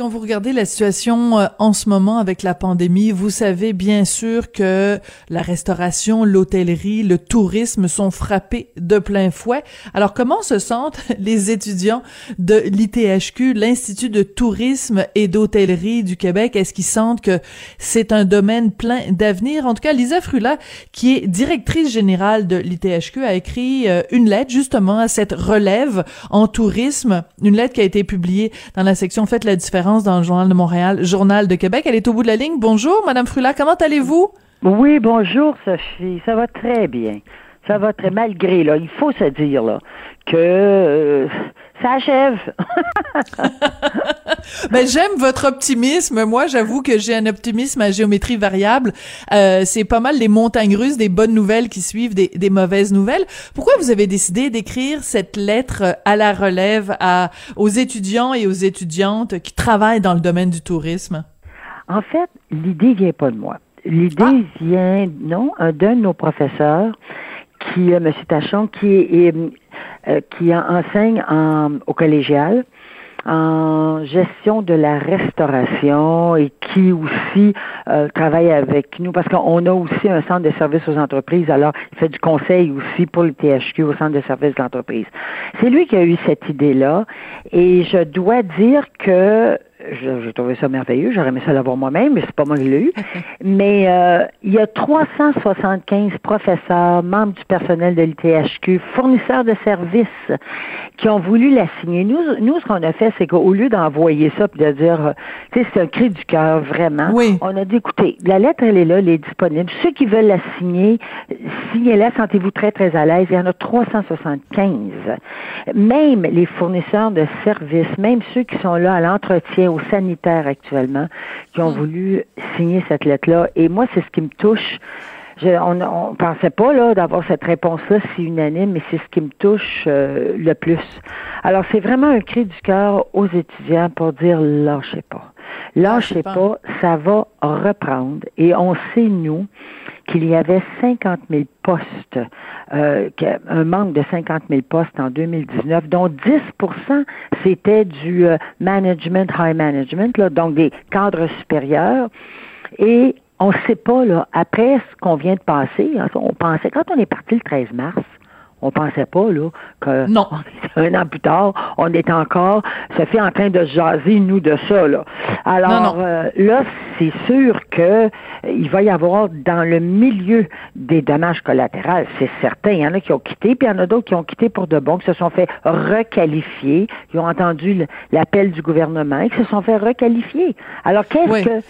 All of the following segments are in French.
Quand vous regardez la situation euh, en ce moment avec la pandémie, vous savez bien sûr que la restauration, l'hôtellerie, le tourisme sont frappés de plein fouet. Alors comment se sentent les étudiants de l'ITHQ, l'Institut de tourisme et d'hôtellerie du Québec? Est-ce qu'ils sentent que c'est un domaine plein d'avenir? En tout cas, Lisa Frula, qui est directrice générale de l'ITHQ, a écrit euh, une lettre justement à cette relève en tourisme, une lettre qui a été publiée dans la section Faites la différence dans le Journal de Montréal, Journal de Québec. Elle est au bout de la ligne. Bonjour, Madame Frula, comment allez-vous? Oui, bonjour, Sophie. Ça va très bien. Ça va très malgré là, il faut se dire là que euh, ça achève. ben j'aime votre optimisme. Moi, j'avoue que j'ai un optimisme à géométrie variable. Euh, c'est pas mal les montagnes russes, des bonnes nouvelles qui suivent des, des mauvaises nouvelles. Pourquoi vous avez décidé d'écrire cette lettre à la relève à aux étudiants et aux étudiantes qui travaillent dans le domaine du tourisme? En fait, l'idée vient pas de moi. L'idée ah. vient non d'un de nos professeurs qui, euh, M. Tachon, qui est, euh, qui enseigne en, au collégial en gestion de la restauration et qui aussi euh, travaille avec nous parce qu'on a aussi un centre de services aux entreprises. Alors, il fait du conseil aussi pour le THQ au centre de services d'entreprise. C'est lui qui a eu cette idée-là et je dois dire que j'ai trouvé ça merveilleux. J'aurais aimé ça l'avoir moi-même, mais c'est pas moi qui l'ai eu. mais euh, il y a 375 professeurs, membres du personnel de l'ITHQ, fournisseurs de services qui ont voulu la signer. Nous, nous ce qu'on a fait, c'est qu'au lieu d'envoyer ça puis de dire, euh, tu sais, c'est un cri du cœur, vraiment, on a dit, écoutez, la lettre, elle est là, elle est disponible. Ceux qui veulent la signer, signez-la, sentez-vous très, très à l'aise. Il y en a 375. Même les fournisseurs de services, même ceux qui sont là à l'entretien, sanitaires actuellement qui ont hmm. voulu signer cette lettre-là. Et moi, c'est ce qui me touche. on ne pensait pas là d'avoir cette réponse-là si unanime, mais c'est ce qui me touche euh, le plus. Alors, c'est vraiment un cri du cœur aux étudiants pour dire lâchez pas. Lâchez pas, ça va reprendre. Et on sait, nous, qu'il y avait 50 000 postes, euh, un manque de 50 000 postes en 2019, dont 10% c'était du euh, management, high management, là, donc des cadres supérieurs. Et on ne sait pas, là, après ce qu'on vient de passer, hein, on pensait, quand on est parti le 13 mars, on pensait pas là que non. un an plus tard, on est encore ça fait en train de jaser nous de ça là. Alors euh, là, c'est sûr que euh, il va y avoir dans le milieu des dommages collatéraux, c'est certain. Il y en a qui ont quitté, puis il y en a d'autres qui ont quitté pour de bon, qui se sont fait requalifier, qui ont entendu l'appel du gouvernement et qui se sont fait requalifier. Alors qu'est-ce que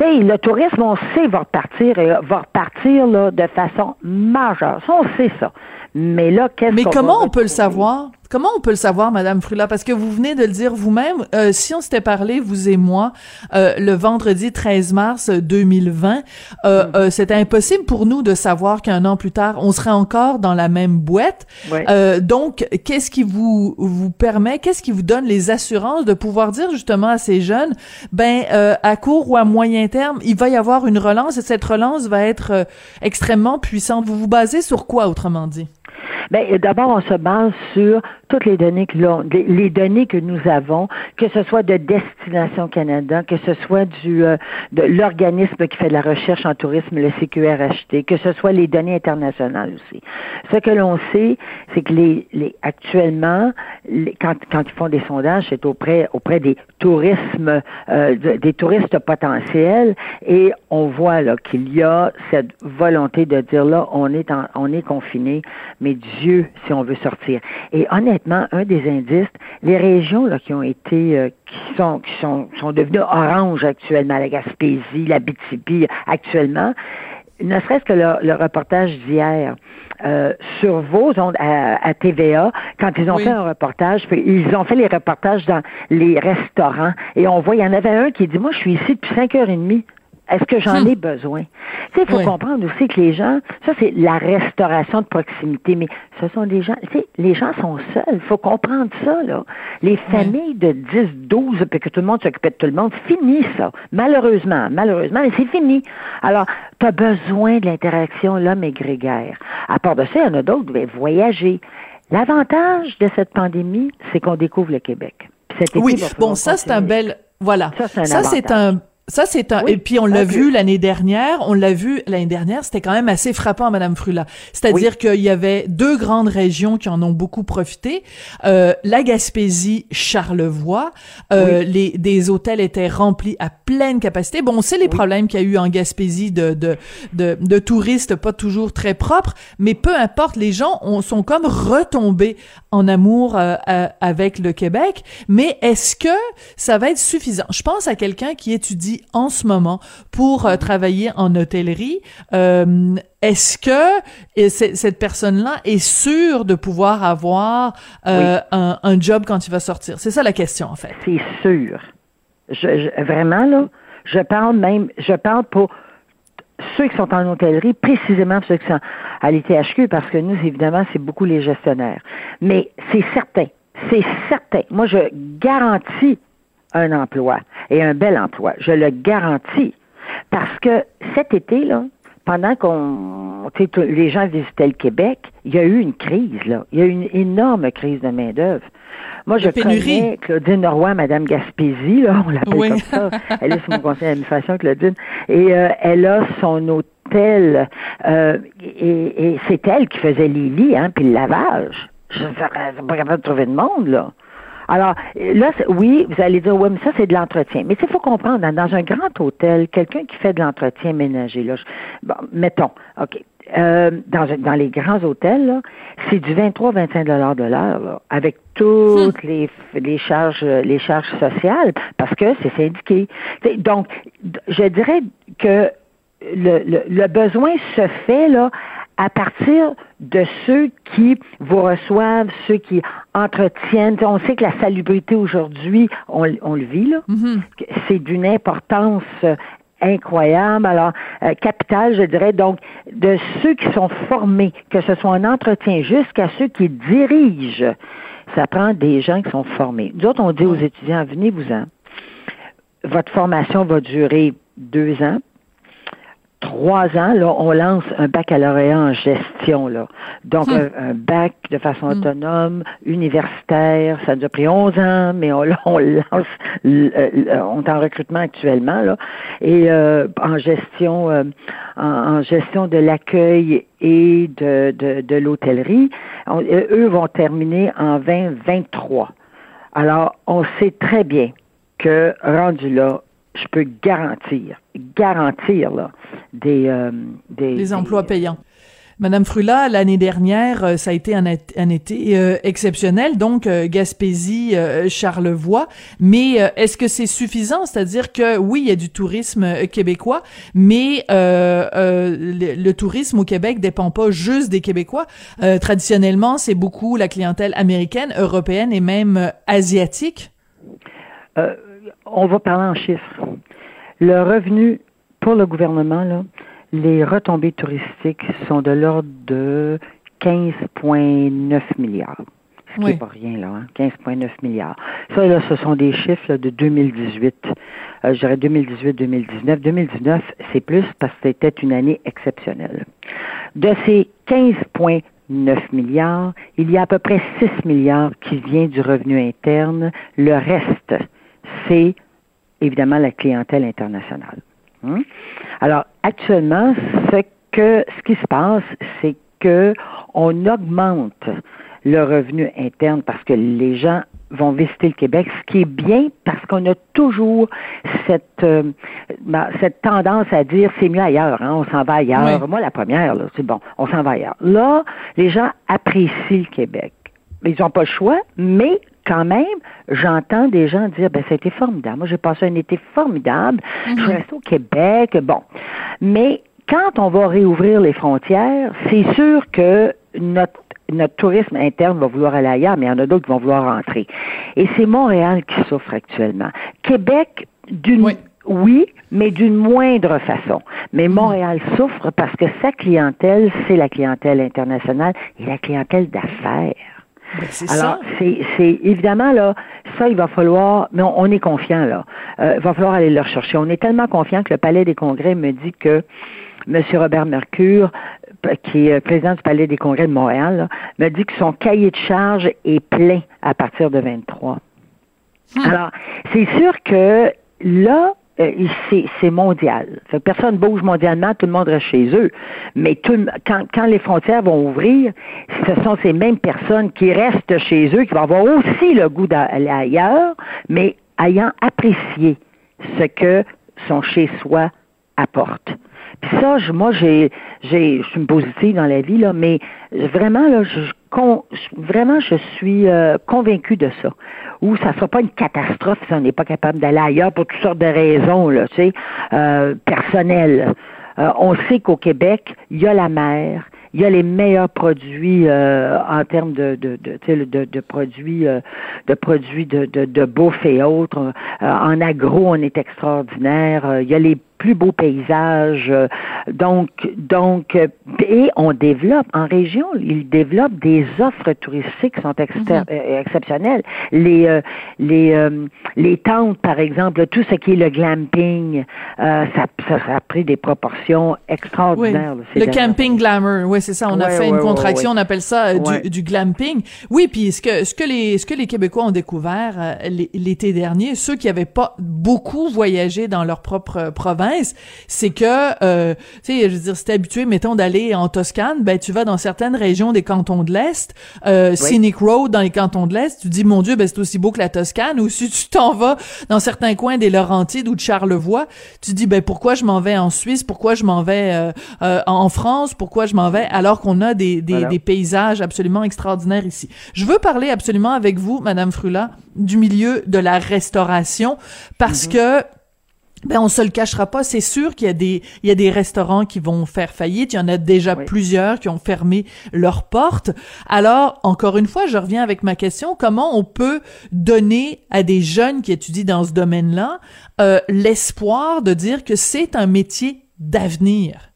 le tourisme, on sait, va repartir et va repartir là, de façon majeure. Ça, on sait ça. Mais là, qu'est-ce Mais comment on peut le savoir? Comment on peut le savoir, Madame Frula? Parce que vous venez de le dire vous-même. Euh, si on s'était parlé, vous et moi, euh, le vendredi 13 mars 2020, euh, mm. euh, c'était impossible pour nous de savoir qu'un an plus tard, on serait encore dans la même boîte. donc, qu'est-ce qui vous vous permet, qu'est-ce qui vous donne les assurances de pouvoir dire justement à ces jeunes, ben à court ou à moyen terme, il va y avoir une relance et cette relance va être extrêmement puissante. Vous vous basez sur quoi, autrement dit? Ben, d'abord, on se base sur toutes les données que les données que nous avons, que ce soit de Destination Canada, que ce soit du euh, de l'organisme qui fait de la recherche en tourisme, le CQRHT, que ce soit les données internationales aussi. Ce que l'on sait, c'est que les, les actuellement, quand, quand ils font des sondages, c'est auprès auprès des tourismes, euh, des touristes potentiels, et on voit là qu'il y a cette volonté de dire là, on est en, on est confiné, mais Dieu, si on veut sortir. Et honnêtement, un des indices, les régions là, qui ont été, euh, qui sont, qui sont, sont devenues oranges actuellement, la Gaspésie, la BTB actuellement, ne serait-ce que le, reportage d'hier euh, sur vos ondes à, TVA, quand ils ont fait un reportage, ils ont fait les reportages dans les restaurants et on voit, il y en avait un qui dit, moi je suis ici depuis cinq heures et demie. Est-ce que j'en ai besoin? Tu sais, il faut comprendre aussi que les gens, ça c'est la restauration de proximité, mais ce sont des gens, tu sais, les gens sont seuls. Il faut comprendre ça, là. Les familles de 10, 12, puis que tout le monde s'occupait de tout le monde, fini ça. Malheureusement, malheureusement, mais c'est fini. Alors, tu as besoin de l'interaction, l'homme est grégaire. À part de ça, il y en a d'autres qui veulent voyager. L'avantage de cette pandémie, c'est qu'on découvre le Québec. oui, bon, ça c'est un bel Voilà. Ça, c'est un, ça, c'est un. et puis on l'a vu l'année dernière. On l'a vu l'année dernière. C'était quand même assez frappant, Madame Frula. C'est-à-dire qu'il y avait deux grandes régions qui en ont beaucoup profité. Euh, la Gaspésie, Charlevoix. Euh, les des hôtels étaient remplis à pleine capacité. Bon, on sait les problèmes qu'il y a eu en Gaspésie de, de de, de touristes pas toujours très propres, mais peu importe. Les gens ont, sont comme retombés en amour euh, avec le Québec. Mais est-ce que ça va être suffisant? Je pense à quelqu'un qui étudie en ce moment pour euh, travailler en hôtellerie. Euh, est-ce que cette personne-là est sûre de pouvoir avoir euh, un, job quand il va sortir? C'est ça la question, en fait. C'est sûr. Je, vraiment, là, je parle même, je parle pour ceux qui sont en hôtellerie, précisément ceux qui sont à l'ITHQ, parce que nous, évidemment, c'est beaucoup les gestionnaires. Mais c'est certain, c'est certain. Moi, je garantis un emploi et un bel emploi. Je le garantis. Parce que cet été, là, pendant qu'on les gens visitaient le Québec, il y a eu une crise, là. Il y a eu une énorme crise de main-d'œuvre. Moi, je connais Claudine Roy, Madame Gaspésie, là, on l'appelle comme ça. Elle est sur mon conseil d'administration, Claudine. Et euh, elle a son hôtel, euh, et, et c'est elle qui faisait les lits, hein, puis le lavage. Je ne pas capable de trouver de monde, là. Alors, là, oui, vous allez dire, oui, mais ça, c'est de l'entretien. Mais il faut comprendre, dans un grand hôtel, quelqu'un qui fait de l'entretien ménager, là, bon, mettons, OK, euh, dans, dans les grands hôtels, c'est du 23-25 dollars de l'heure, avec toutes hmm. les, les charges les charges sociales, parce que c'est syndiqué. Donc, je dirais que le, le, le besoin se fait là à partir de ceux qui vous reçoivent, ceux qui entretiennent. On sait que la salubrité aujourd'hui, on, le vit, là. Mm-hmm. C'est d'une importance euh, incroyable. Alors, euh, capital, je dirais, donc, de ceux qui sont formés, que ce soit en entretien jusqu'à ceux qui dirigent, ça prend des gens qui sont formés. Nous autres, on dit aux étudiants, venez-vous-en. Votre formation va durer deux ans, trois ans, là, on lance un baccalauréat en gestion, là. Donc, hmm. un, bac de façon hmm. autonome, universitaire, ça nous a pris 11 ans, mais on, on lance, on est en recrutement actuellement, là, et euh, en gestion, euh, en, gestion de l'accueil et de, de, de l'hôtellerie. Eux vont terminer en 2023. Alors, on sait très bien que rendu là, je peux garantir, garantir là, des, euh, des, emplois payants. Madame Frula, l'année dernière, euh, ça a été un, été euh, exceptionnel, donc Gaspésie, Charlevoix. Mais est-ce que c'est suffisant? C'est-à-dire que oui, il y a du tourisme québécois, mais le, le, tourisme au Québec dépend pas juste des Québécois. traditionnellement, c'est beaucoup la clientèle américaine, européenne et même asiatique on va parler en chiffres. Le revenu pour le gouvernement, là, les retombées touristiques sont de l'ordre de 15,9 milliards. Ce qui n'est pas rien, là, 15,9 hein. milliards. Ça, là, ce sont des chiffres de 2018. Euh, je dirais 2018-2019. 2019, c'est plus parce que c'était une année exceptionnelle. De ces 15,9 milliards, il y a à peu près 6 milliards qui vient du revenu interne. Le reste, c'est évidemment la clientèle internationale. Hein? Alors, actuellement, ce que ce qui se passe, c'est que on augmente le revenu interne parce que les gens vont visiter le Québec, ce qui est bien parce qu'on a toujours cette euh, cette tendance à dire c'est mieux ailleurs, hein, on s'en va ailleurs. Moi, la première, c'est bon, on s'en va ailleurs. Là, les gens apprécient le Québec. Ils n'ont pas le choix, mais quand même, j'entends des gens dire, ben, c'était formidable. Moi, j'ai passé un été formidable. Je suis mhm. restée au Québec. Bon. Mais quand on va réouvrir les frontières, c'est sûr que notre notre tourisme interne va vouloir aller ailleurs, mais il y en a d'autres qui vont vouloir rentrer. Et c'est Montréal qui souffre actuellement. Québec, d'une oui. oui. mais d'une moindre façon. Mais mhm. Montréal souffre parce que sa clientèle, c'est la clientèle internationale et la clientèle d'affaires. Ben, Alors, c'est évidemment là, ça il va falloir, mais on, est confiant là. Euh, il va falloir aller le rechercher. On est tellement confiant que le Palais des Congrès me dit que M. Robert Mercure, qui est président du Palais des Congrès de Montréal, me dit que son cahier de charge est plein à partir de 23. Hmm. Alors, c'est sûr que là, c'est mondial. Fait personne bouge mondialement, tout le monde reste chez eux. Mais tout, quand, quand les frontières vont ouvrir, ce sont ces mêmes personnes qui restent chez eux qui vont avoir aussi le goût d'aller ailleurs, mais ayant apprécié ce que son chez-soi apporte. Puis ça, moi, j'ai, j'ai, je suis une positive dans la vie là, mais vraiment là, je, vraiment, je suis euh, convaincue de ça. Ou ça sera pas une catastrophe si on n'est pas capable d'aller ailleurs pour toutes sortes de raisons là, tu sais, euh, personnelles. Euh, on sait qu'au Québec, il y a la mer, il y a les meilleurs produits euh, en termes de de, de, de, de produits euh, de produits de, de, de bouffe et autres. en agro, on est extraordinaire. il y a les plus beaux paysages. Donc, donc, et on développe en région, ils développent des offres touristiques qui sont mhm. euh, exceptionnelles. Les euh, les euh, les tentes, par exemple, tout ce qui est le glamping, ça, ça, a pris des proportions extraordinaires. le camping glamour, oui, c'est ça. On a fait une contraction, on appelle ça du, du, glamping. Oui, puis ce que ce que les ce que les Québécois ont découvert l'été dernier, ceux qui n'avaient pas beaucoup voyagé dans leur propre province c'est que, euh, tu sais, je veux dire, si t'es habitué, mettons, d'aller en Toscane, ben tu vas dans certaines régions des cantons de l'Est, euh, Scenic Road dans les cantons de l'Est, tu dis, mon Dieu, ben c'est aussi beau que la Toscane, ou si tu t'en vas dans certains coins des Laurentides ou de Charlevoix, tu dis, ben pourquoi je m'en vais en Suisse, pourquoi je m'en vais euh, euh en France, pourquoi je m'en vais, alors qu'on a des, des, des paysages absolument extraordinaires ici. Je veux parler absolument avec vous, Madame Frula, du milieu de la restauration, parce mm-hmm. que ben on se le cachera pas, c'est sûr qu'il y a des il y a des restaurants qui vont faire faillite, il y en a déjà plusieurs qui ont fermé leurs portes. Alors encore une fois, je reviens avec ma question, comment on peut donner à des jeunes qui étudient dans ce domaine-là euh, l'espoir de dire que c'est un métier d'avenir?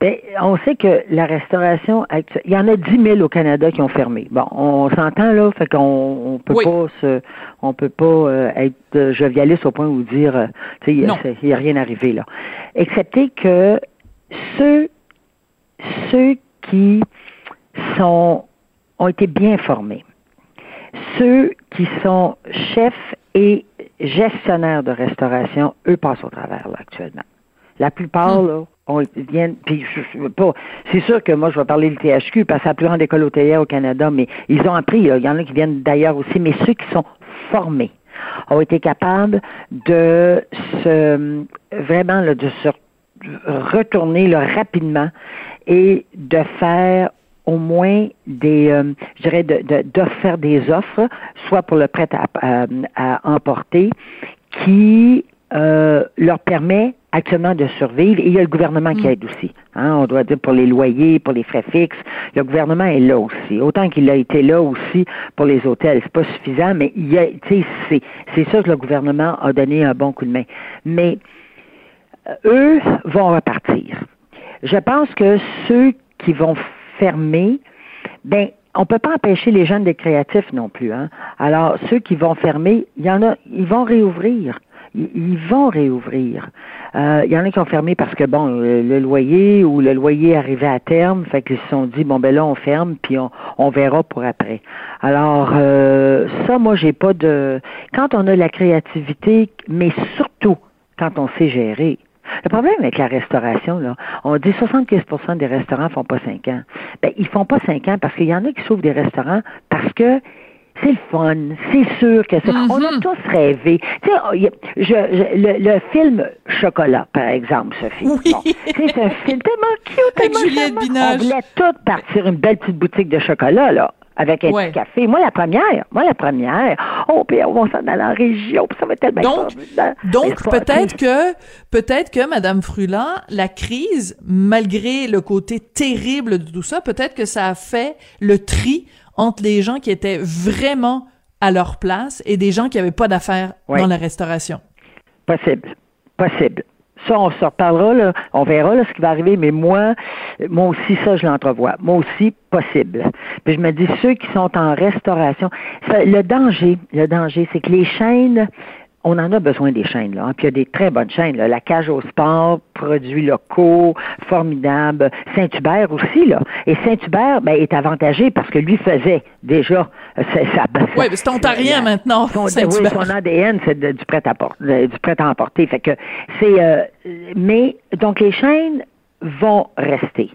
Bien, on sait que la restauration, il y en a 10 000 au Canada qui ont fermé. Bon, on s'entend là, fait qu'on on peut pas se, on peut pas euh, être jovialiste au point où dire, euh, tu sais, il n'y a, rien arrivé là. Excepté que ceux, ceux qui sont, ont été bien formés, ceux qui sont chefs et gestionnaires de restauration, eux passent au travers là actuellement. La plupart, hmm. là, on vient, puis je, pas, c'est sûr que moi je vais parler du THQ parce que c'est la plus grande école hôtelière au Canada, mais ils ont appris, il y en a qui viennent d'ailleurs aussi, mais ceux qui sont formés ont été capables de se vraiment là, de se retourner là, rapidement et de faire au moins des, euh, je dirais, de, de, faire des offres, soit pour le prêt à, à emporter, qui euh, leur permet actuellement de survivre. Et il y a le gouvernement qui mm. aide aussi. Hein, on doit dire pour les loyers, pour les frais fixes. Le gouvernement est là aussi. Autant qu'il a été là aussi pour les hôtels. C'est pas suffisant, mais il y a, c'est, c'est sûr que le gouvernement a donné un bon coup de main. Mais euh, eux vont repartir. Je pense que ceux qui vont fermer, ben, on peut pas empêcher les jeunes d'être créatifs non plus. Hein. Alors, ceux qui vont fermer, il y en a, ils vont réouvrir ils vont réouvrir. Euh, il y en a qui ont fermé parce que bon, le, loyer ou le loyer arrivait à terme, fait qu'ils se sont dit bon ben là on ferme puis on, on verra pour après. Alors euh, ça, moi j'ai pas de. Quand on a la créativité, mais surtout quand on sait gérer. Le problème avec la restauration, là, on dit 75% des restaurants font pas cinq ans. Ben, ils font pas cinq ans parce qu'il y en a qui s'ouvrent des restaurants parce que c'est le fun, c'est sûr que c'est. On a mhm. tous rêvé. Tu sais, oh, je, le, film Chocolat, par exemple, Sophie. Oui. c'est un film tellement cute, tellement Juliette On voulait tous partir une belle petite boutique de chocolat, là avec un petit café. Moi, la première, moi, la première. Oh, puis on va s'en aller en région, puis ça va être tellement Donc, donc peut-être que, peut-être que, Madame Frula, la crise, malgré le côté terrible de tout ça, peut-être que ça a fait le tri entre les gens qui étaient vraiment à leur place et des gens qui n'avaient pas d'affaires dans la restauration. Possible. Possible. Ça, on se reparlera, là, on verra là, ce qui va arriver, mais moi, moi aussi, ça, je l'entrevois. Moi aussi, possible. Puis je me dis, ceux qui sont en restauration, le danger, le danger, c'est que les chaînes on en a besoin des chaînes, là. Hein. Puis il y a des très bonnes chaînes, là. La cage au sport, produits locaux, formidable. Saint-Hubert aussi, là. Et Saint-Hubert, ben, est avantagé parce que lui faisait déjà euh, ça. oui, mais c'est ontarien maintenant. Son, oui, son ADN, c'est du prêt à porter, du prêt à emporter. Fait que c'est, euh, mais donc les chaînes vont rester.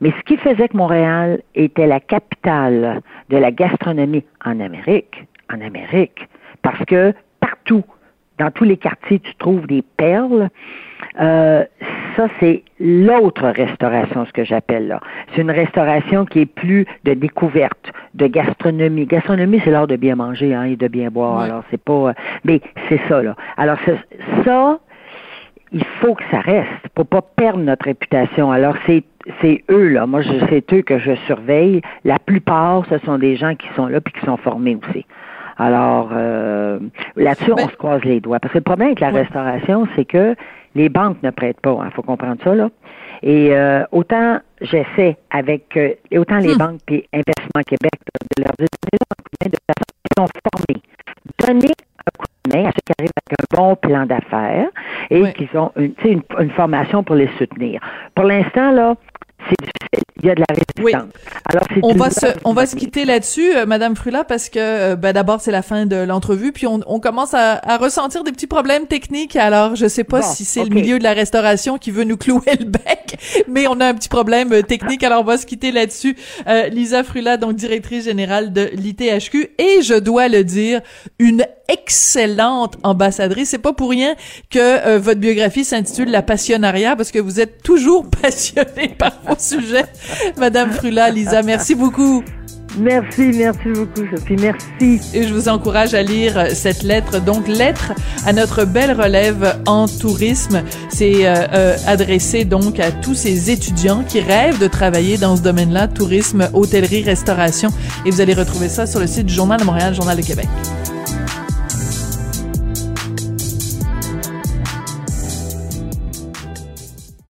Mais ce qui faisait que Montréal était la capitale de la gastronomie en Amérique, en Amérique, parce que partout, dans tous les quartiers, tu trouves des perles. Euh, ça, c'est l'autre restauration, ce que j'appelle là. C'est une restauration qui est plus de découverte, de gastronomie. Gastronomie, c'est l'art de bien manger hein, et de bien boire. Alors, c'est pas... Euh, mais c'est ça, là. Alors, ça, il faut que ça reste pour pas perdre notre réputation. Alors c'est c'est eux là, moi c'est eux que je surveille. La plupart, ce sont des gens qui sont là puis qui sont formés aussi. Alors euh, là-dessus, on ben se croise les doigts. Parce que le problème avec la restauration, c'est que les banques ne prêtent pas. Il hein, faut comprendre ça là. Et euh, autant j'essaie avec euh, autant les hmm. banques et Investissement Québec de leur donner de façon qui sont formés. Donner un coup de main à ceux qui arrivent avec un bon plan d'affaires et qu'ils ont une, une, une formation pour les soutenir. Pour l'instant, là. Il y a de la résistance. Alors, on va se, on va se quitter là-dessus, euh, Madame Frula, parce que euh, ben, d'abord c'est la fin de l'entrevue, puis on, on commence à, à, ressentir des petits problèmes techniques. Alors, je sais pas si c'est le milieu de la restauration qui veut nous clouer le bec, mais on a un petit problème euh, technique. Alors, on va se quitter là-dessus. Lisa Frula, donc directrice générale de l'ITHQ, et je dois le dire, une excellente ambassadrice. C'est pas pour rien que votre biographie s'intitule La Passionnariat, parce que vous êtes toujours passionnée par au sujet. Madame Frula, Lisa, merci beaucoup. Merci, merci beaucoup, Sophie. Merci. Et je vous encourage à lire cette lettre. Donc, lettre à notre belle relève en tourisme. C'est euh, euh, adressé donc à tous ces étudiants qui rêvent de travailler dans ce domaine-là, tourisme, hôtellerie, restauration. Et vous allez retrouver ça sur le site du Journal de Montréal, Journal de Québec.